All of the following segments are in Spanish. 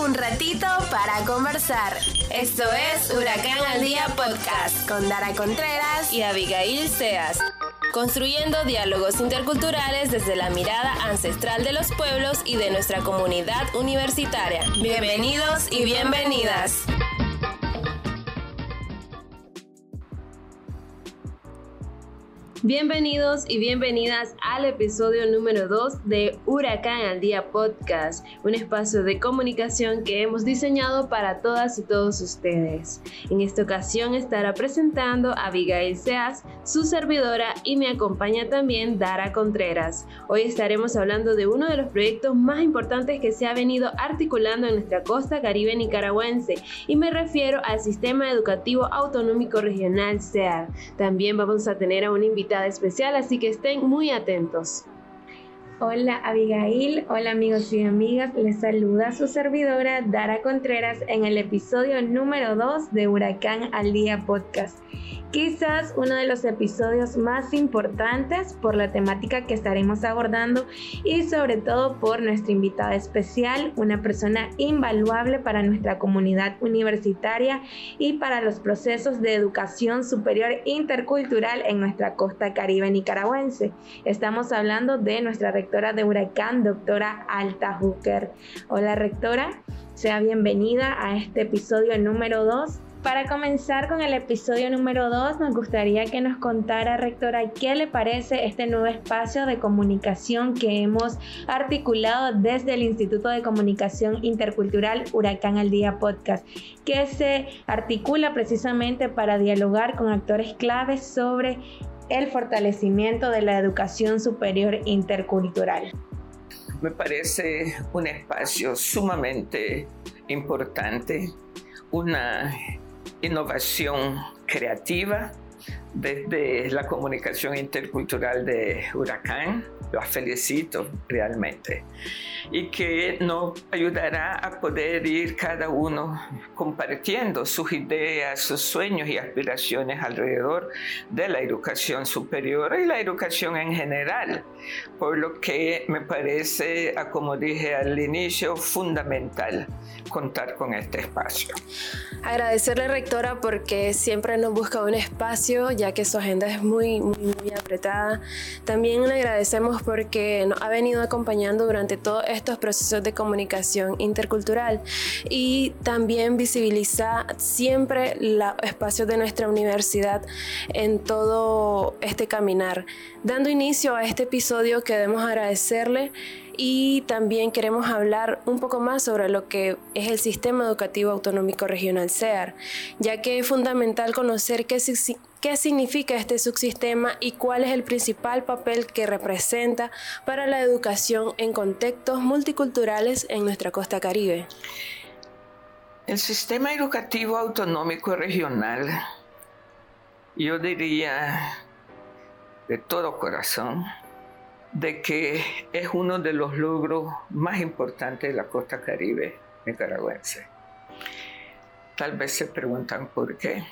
un ratito para conversar. Esto es Huracán al Día Podcast con Dara Contreras y Abigail Seas. Construyendo diálogos interculturales desde la mirada ancestral de los pueblos y de nuestra comunidad universitaria. Bienvenidos y bienvenidas. Bienvenidos y bienvenidas al episodio número 2 de Huracán al Día Podcast, un espacio de comunicación que hemos diseñado para todas y todos ustedes. En esta ocasión estará presentando a Abigail Seas, su servidora, y me acompaña también Dara Contreras. Hoy estaremos hablando de uno de los proyectos más importantes que se ha venido articulando en nuestra costa caribe nicaragüense, y me refiero al Sistema Educativo Autonómico Regional SEAR. También vamos a tener a un invitado especial, así que estén muy atentos. Hola Abigail, hola amigos y amigas, les saluda su servidora Dara Contreras en el episodio número 2 de Huracán al Día Podcast. Quizás uno de los episodios más importantes por la temática que estaremos abordando y sobre todo por nuestra invitada especial, una persona invaluable para nuestra comunidad universitaria y para los procesos de educación superior intercultural en nuestra costa caribe nicaragüense. Estamos hablando de nuestra rectora de Huracán, doctora Alta Hooker. Hola rectora, sea bienvenida a este episodio número 2 para comenzar con el episodio número 2, nos gustaría que nos contara, rectora, qué le parece este nuevo espacio de comunicación que hemos articulado desde el Instituto de Comunicación Intercultural Huracán al Día Podcast, que se articula precisamente para dialogar con actores claves sobre el fortalecimiento de la educación superior intercultural. Me parece un espacio sumamente importante, una inovação criativa. Desde la comunicación intercultural de Huracán. Los felicito realmente. Y que nos ayudará a poder ir cada uno compartiendo sus ideas, sus sueños y aspiraciones alrededor de la educación superior y la educación en general. Por lo que me parece, como dije al inicio, fundamental contar con este espacio. Agradecerle, rectora, porque siempre nos busca un espacio, ya que su agenda es muy, muy, muy apretada. También le agradecemos porque nos ha venido acompañando durante todos estos procesos de comunicación intercultural y también visibiliza siempre los espacios de nuestra universidad en todo este caminar. Dando inicio a este episodio, queremos agradecerle y también queremos hablar un poco más sobre lo que es el Sistema Educativo Autonómico Regional SEAR, ya que es fundamental conocer qué, qué significa este subsistema y cuál es el principal papel que representa para la educación en contextos multiculturales en nuestra costa caribe. El Sistema Educativo Autonómico Regional, yo diría de todo corazón, de que es uno de los logros más importantes de la costa caribe nicaragüense. Tal vez se preguntan por qué.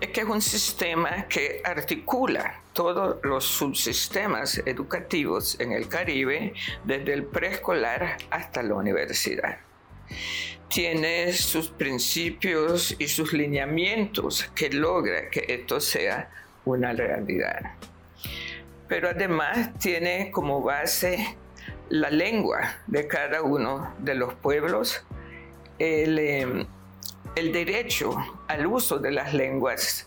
Es que es un sistema que articula todos los subsistemas educativos en el Caribe, desde el preescolar hasta la universidad. Tiene sus principios y sus lineamientos que logra que esto sea una realidad pero además tiene como base la lengua de cada uno de los pueblos, el, em, derecho al uso de las lenguas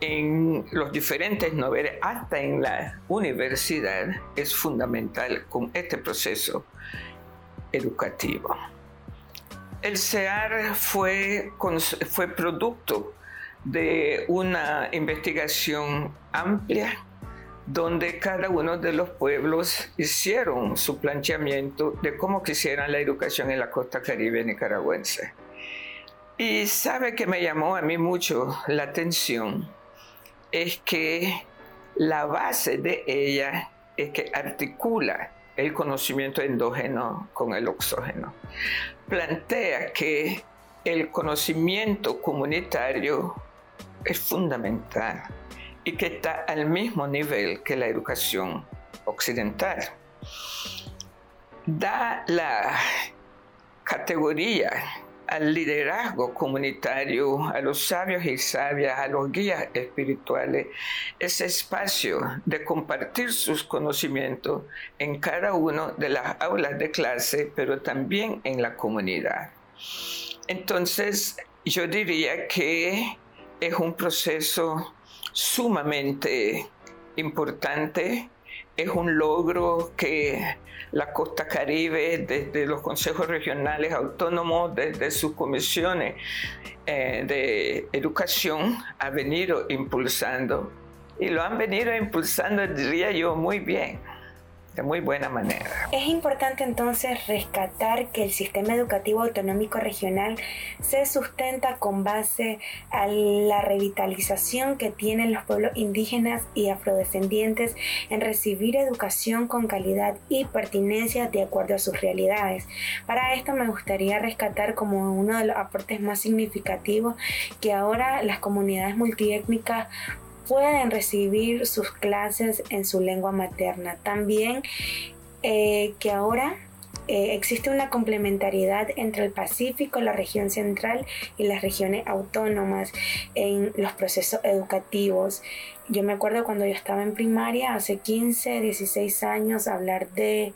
en los diferentes niveles, hasta en la universidad, es fundamental con este proceso educativo. El CEAR fue, fue producto de una investigación amplia donde cada uno de los pueblos hicieron su planteamiento de cómo quisieran la educación en la costa caribe nicaragüense. Y sabe que me llamó a mí mucho la atención es que la base de ella es que articula el conocimiento endógeno con el oxógeno. Plantea que el conocimiento comunitario es fundamental y que está al mismo nivel que la educación occidental. Da la categoría al liderazgo comunitario, a los sabios y sabias, a los guías espirituales, ese espacio de compartir sus conocimientos en cada una de las aulas de clase, pero también en la comunidad. Entonces, yo diría que es un proceso sumamente importante, es un logro que la costa caribe, desde los consejos regionales autónomos, desde sus comisiones eh, de educación, ha venido impulsando. Y lo han venido impulsando, diría yo, muy bien de muy buena manera. Es importante entonces rescatar que el sistema educativo autonómico regional se sustenta con base a la revitalización que tienen los pueblos indígenas y afrodescendientes en recibir educación con calidad y pertinencia de acuerdo a sus realidades. Para esto me gustaría rescatar como uno de los aportes más significativos que ahora las comunidades multiétnicas pueden recibir sus clases en su lengua materna. También eh, que ahora eh, existe una complementariedad entre el Pacífico, la región central y las regiones autónomas en los procesos educativos. Yo me acuerdo cuando yo estaba en primaria, hace 15, 16 años, hablar de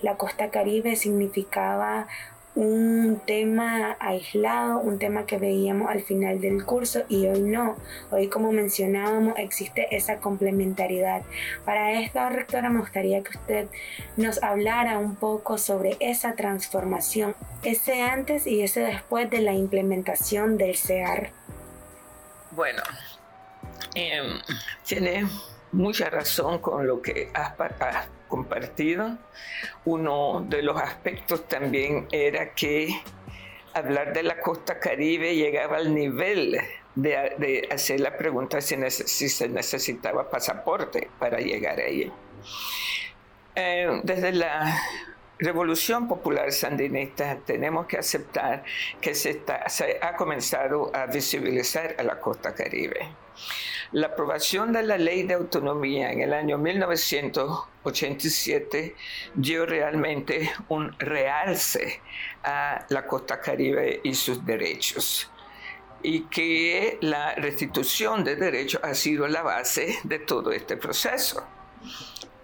la costa caribe significaba un tema aislado, un tema que veíamos al final del curso y hoy no. Hoy como mencionábamos existe esa complementariedad. Para esto, rectora, me gustaría que usted nos hablara un poco sobre esa transformación, ese antes y ese después de la implementación del CEAR. Bueno, em, tiene mucha razón con lo que has, has compartido. Uno de los aspectos también era que hablar de la costa caribe llegaba al nivel de, hacer la pregunta si, se necesitaba pasaporte para llegar ahí. Eh, desde la Revolución Popular Sandinista tenemos que aceptar que se ha comenzado a visibilizar a la costa caribe. La aprobación de la ley de autonomía en el año 1987 dio realmente un realce a la costa caribe y sus derechos y que la restitución de derechos ha sido la base de todo este proceso.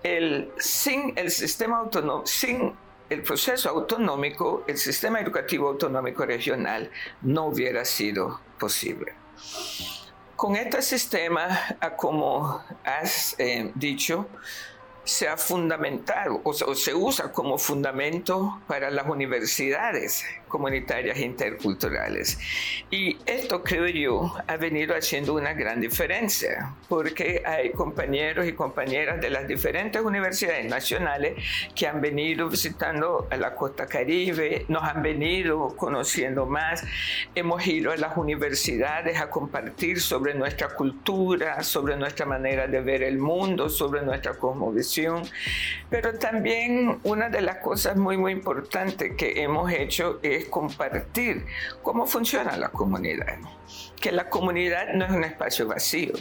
El, sin el sistema sin el proceso autonómico, el sistema educativo autonómico regional no hubiera sido posible. Con este sistema, como has eh, dicho, se ha fundamentado o, se usa como fundamento para las universidades comunitarias interculturales. Y esto, creo yo, ha venido haciendo una gran diferencia, porque hay compañeros y compañeras de las diferentes universidades nacionales que han venido visitando a la costa caribe, nos han venido conociendo más, hemos ido a las universidades a compartir sobre nuestra cultura, sobre nuestra manera de ver el mundo, sobre nuestra cosmovisión, pero también una de las cosas muy, muy importantes que hemos hecho es compartir cómo funciona la comunidad. Que la comunidad no es un espacio vacío.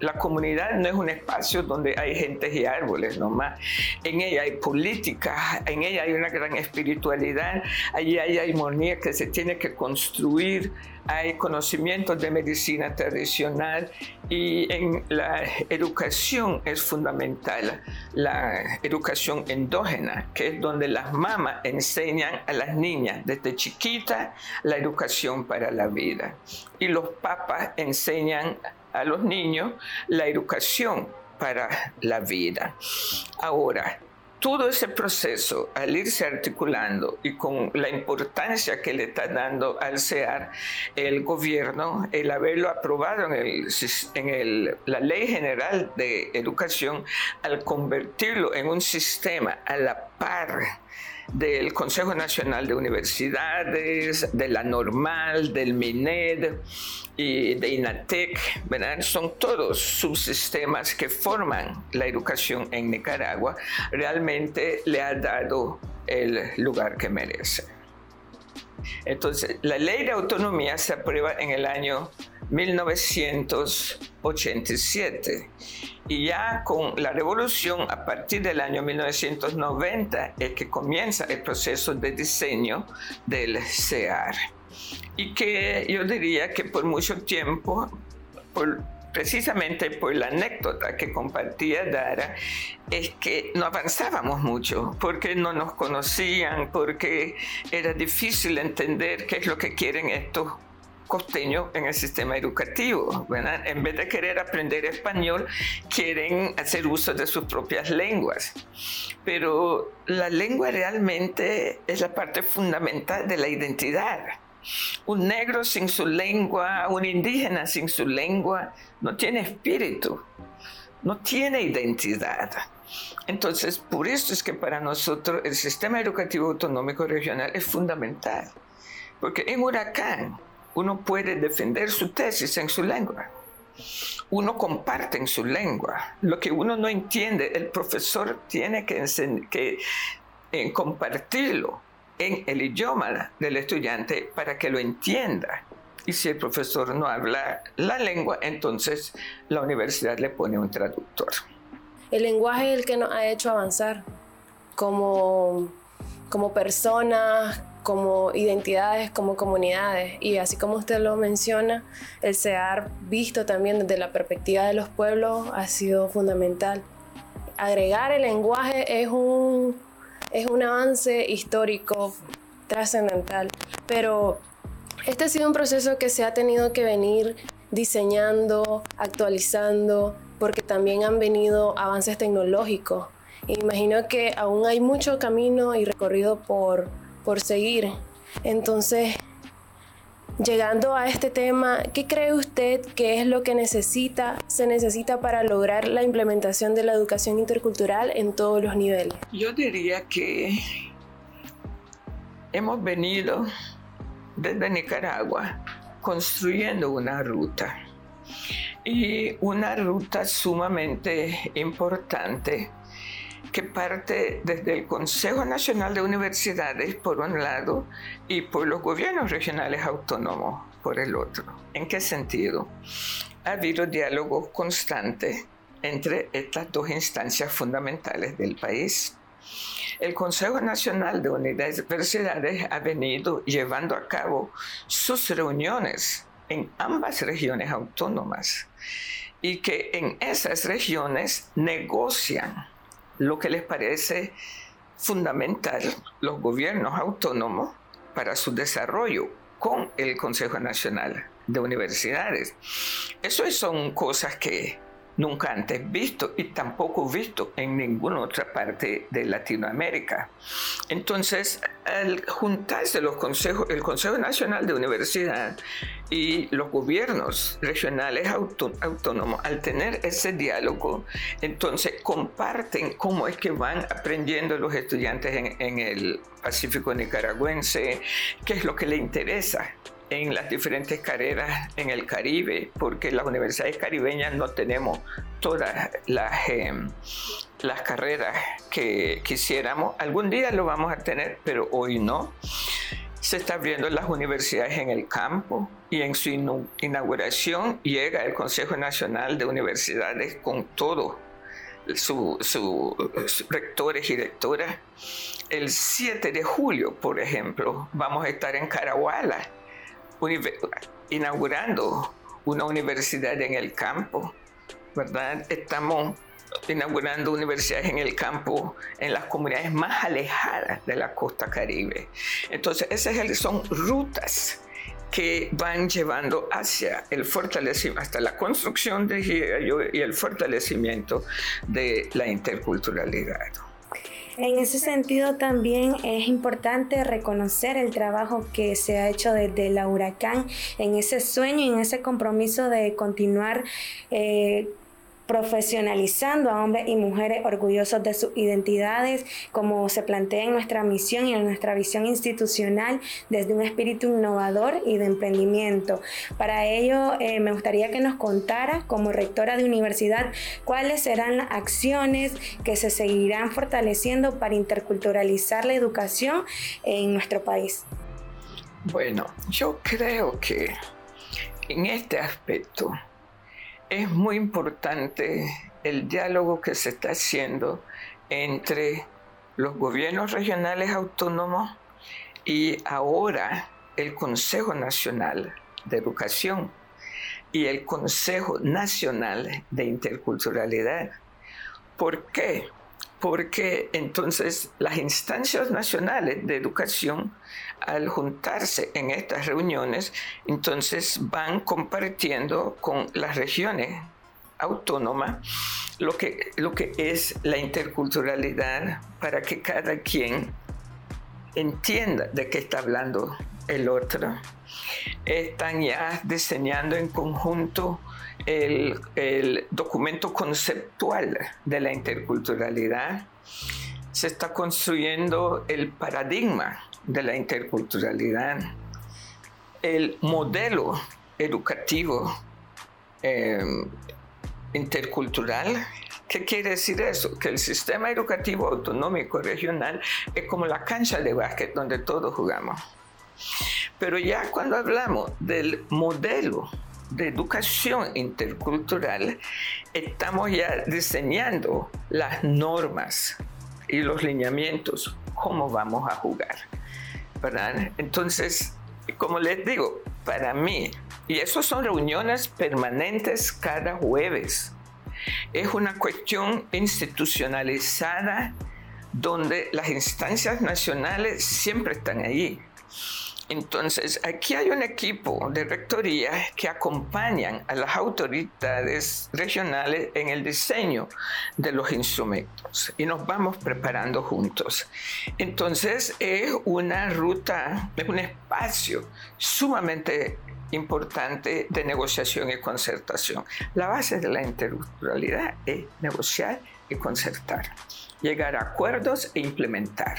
La comunidad no es un espacio donde hay gentes y árboles nomás. En ella hay política, en ella hay una gran espiritualidad, allí hay armonía que se tiene que construir hay conocimientos de medicina tradicional y en la educación es fundamental la educación endógena, que es donde las mamás enseñan a las niñas desde chiquita la educación para la vida y los papas enseñan a los niños la educación para la vida. Ahora, todo ese proceso, al irse articulando y con la importancia que le está dando al CEAR el gobierno, el haberlo aprobado en, en el, la Ley General de Educación, al convertirlo en un sistema a la par del Consejo Nacional de Universidades, de la Normal, del MINED y de INATEC, son todos subsistemas que forman la educación en Nicaragua, realmente le ha dado el lugar que merece. Entonces, la ley de autonomía se aprueba en el año 1987. Y ya con la revolución, a partir del año 1990, es que comienza el proceso de diseño del CEAR. Y que yo diría que por mucho tiempo, precisamente por la anécdota que compartía Dara, es que no avanzábamos mucho, porque no nos conocían, porque era difícil entender qué es lo que quieren estos costeños en el sistema educativo. En vez de querer aprender español, quieren hacer uso de sus propias lenguas. Pero la lengua realmente es la parte fundamental de la identidad. Un negro sin su lengua, un indígena sin su lengua, no tiene espíritu, no tiene identidad. Entonces, por eso es que para nosotros el sistema educativo autonómico regional es fundamental. Porque en Huracán, uno puede defender su tesis en su lengua. Uno comparte en su lengua. Lo que uno no entiende, el profesor tiene que, que eh, compartirlo en el idioma del estudiante para que lo entienda. Y si el profesor no habla la lengua, entonces la universidad le pone un traductor. El lenguaje es el que nos ha hecho avanzar como, como personas, como identidades, como comunidades. Y así como usted lo menciona, el SEAR visto también desde la perspectiva de los pueblos ha sido fundamental. Agregar el lenguaje es un, es un avance histórico trascendental, pero este ha sido un proceso que se ha tenido que venir diseñando, actualizando, porque también han venido avances tecnológicos. Imagino que aún hay mucho camino y recorrido por, por seguir. Entonces, llegando a este tema, ¿qué cree usted que es lo que necesita, se necesita para lograr la implementación de la educación intercultural en todos los niveles? Yo diría que hemos venido desde Nicaragua construyendo una ruta y una ruta sumamente importante que parte desde el Consejo Nacional de Universidades por un lado y por los gobiernos regionales autónomos por el otro. ¿En qué sentido? Ha habido diálogo constante entre estas dos instancias fundamentales del país. El Consejo Nacional de Universidades ha venido llevando a cabo sus reuniones en ambas regiones autónomas y que en esas regiones negocian lo que les parece fundamental los gobiernos autónomos para su desarrollo con el Consejo Nacional de Universidades. Eso son cosas que nunca antes visto y tampoco visto en ninguna otra parte de Latinoamérica. Entonces, al juntarse los consejos, el Consejo Nacional de Universidad y los gobiernos regionales autónomos, al tener ese diálogo, entonces comparten cómo es que van aprendiendo los estudiantes en, en el Pacífico nicaragüense, qué es lo que les interesa en las diferentes carreras en el Caribe, porque las universidades caribeñas no tenemos todas las, em, las carreras que quisiéramos. Algún día lo vamos a tener, pero hoy no. Se está abriendo las universidades en el campo y en su inauguración llega el Consejo Nacional de Universidades con todos sus rectores y rectoras. El 7 de julio, por ejemplo, vamos a estar en Caraguala inaugurando una universidad en el campo, ¿verdad? Estamos inaugurando universidades en el campo en las comunidades más alejadas de la costa caribe. Entonces, esas son rutas que van llevando hacia el fortalecimiento, hasta la construcción de y el fortalecimiento de la interculturalidad. En ese sentido también es importante reconocer el trabajo que se ha hecho desde la huracán en ese sueño y en ese compromiso de continuar eh, profesionalizando a hombres y mujeres orgullosos de sus identidades, como se plantea en nuestra misión y en nuestra visión institucional desde un espíritu innovador y de emprendimiento. Para ello, eh, me gustaría que nos contara, como rectora de universidad, cuáles serán las acciones que se seguirán fortaleciendo para interculturalizar la educación en nuestro país. Bueno, yo creo que en este aspecto es muy importante el diálogo que se está haciendo entre los gobiernos regionales autónomos y ahora el Consejo Nacional de Educación y el Consejo Nacional de Interculturalidad. ¿Por qué? Porque entonces las instancias nacionales de educación, al juntarse en estas reuniones, entonces van compartiendo con las regiones autónomas lo que, lo que es la interculturalidad para que cada quien entienda de qué está hablando el otro. Están ya diseñando en conjunto el, el documento conceptual de la interculturalidad. Se está construyendo el paradigma de la interculturalidad, el modelo educativo eh, intercultural. ¿Qué quiere decir eso? Que el sistema educativo autonómico regional es como la cancha de básquet donde todos jugamos. Pero ya cuando hablamos del modelo de educación intercultural, estamos ya diseñando las normas y los lineamientos, cómo vamos a jugar. ¿verdad? Entonces, como les digo, para mí, y eso son reuniones permanentes cada jueves, es una cuestión institucionalizada donde las instancias nacionales siempre están allí. Entonces, aquí hay un equipo de rectoría que acompañan a las autoridades regionales en el diseño de los instrumentos y nos vamos preparando juntos. Entonces, es una ruta, es un espacio sumamente importante de negociación y concertación. La base de la interculturalidad es negociar y concertar, llegar a acuerdos e implementar.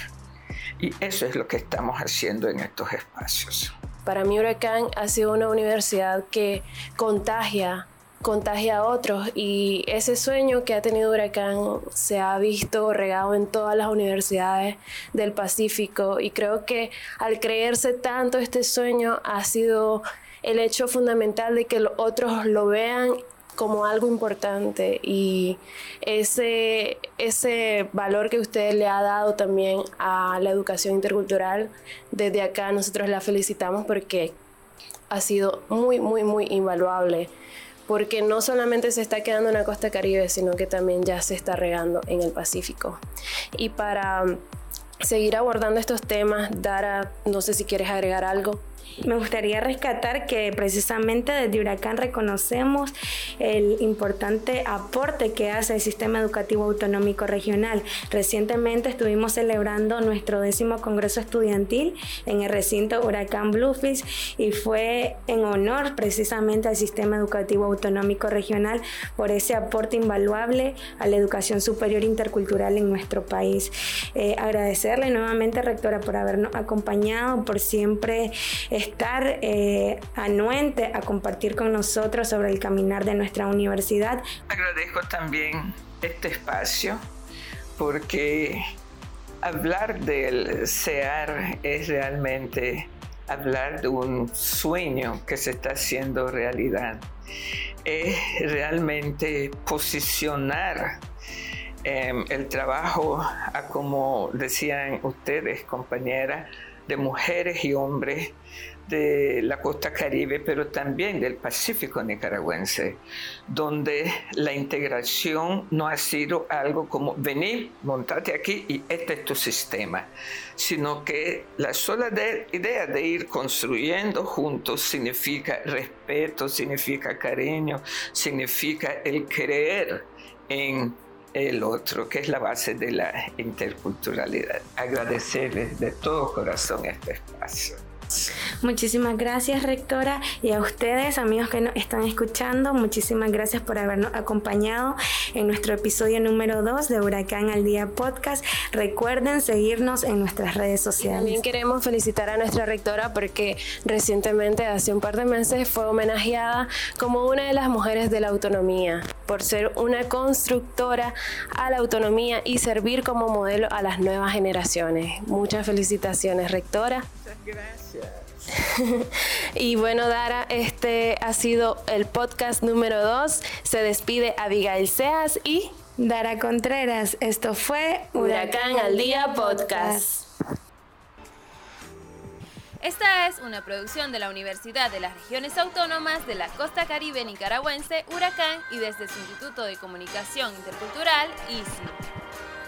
Y eso es lo que estamos haciendo en estos espacios. Para mí Huracán ha sido una universidad que contagia contagia a otros y ese sueño que ha tenido Huracán se ha visto regado en todas las universidades del Pacífico y creo que al creerse tanto este sueño ha sido el hecho fundamental de que los otros lo vean como algo importante y ese, ese valor que usted le ha dado también a la educación intercultural, desde acá nosotros la felicitamos porque ha sido muy, muy, muy invaluable porque no solamente se está quedando en la costa caribe, sino que también ya se está regando en el Pacífico. Y para seguir abordando estos temas, Dara, no sé si quieres agregar algo. Me gustaría rescatar que precisamente desde Huracán reconocemos el importante aporte que hace el sistema educativo autonómico regional. Recientemente estuvimos celebrando nuestro décimo congreso estudiantil en el recinto Huracán Bluefields y fue en honor precisamente al sistema educativo autonómico regional por ese aporte invaluable a la educación superior intercultural en nuestro país. Eh, agradecerle nuevamente, rectora, por habernos acompañado, por siempre estar eh, anuente a compartir con nosotros sobre el caminar de nuestra universidad. Agradezco también este espacio porque hablar del CEAR es realmente hablar de un sueño que se está haciendo realidad. Es realmente posicionar em, el trabajo a como decían ustedes, compañeras, de mujeres y hombres de la costa caribe, pero también del Pacífico nicaragüense, donde la integración no ha sido algo como venir, montate aquí y este es tu sistema, sino que la sola idea de ir construyendo juntos significa respeto, significa cariño, significa el creer en el otro, que es la base de la interculturalidad. Agradecerles de todo corazón este espacio. Muchísimas gracias, rectora, y a ustedes, amigos que nos están escuchando, muchísimas gracias por habernos acompañado en nuestro episodio número 2 de Huracán al Día Podcast. Recuerden seguirnos en nuestras redes sociales. También queremos felicitar a nuestra rectora porque recientemente, hace un par de meses, fue homenajeada como una de las mujeres de la autonomía por ser una constructora a la autonomía y servir como modelo a las nuevas generaciones. Muchas felicitaciones, rectora. Muchas gracias. Y bueno, Dara, este ha sido el podcast número 2. Se despide Abigail Seas y Dara Contreras. Esto fue Huracán al Día Podcast. Esta es una producción de la Universidad de las Regiones Autónomas de la Costa Caribe Nicaragüense, Huracán, y desde su Instituto de Comunicación Intercultural, ISI.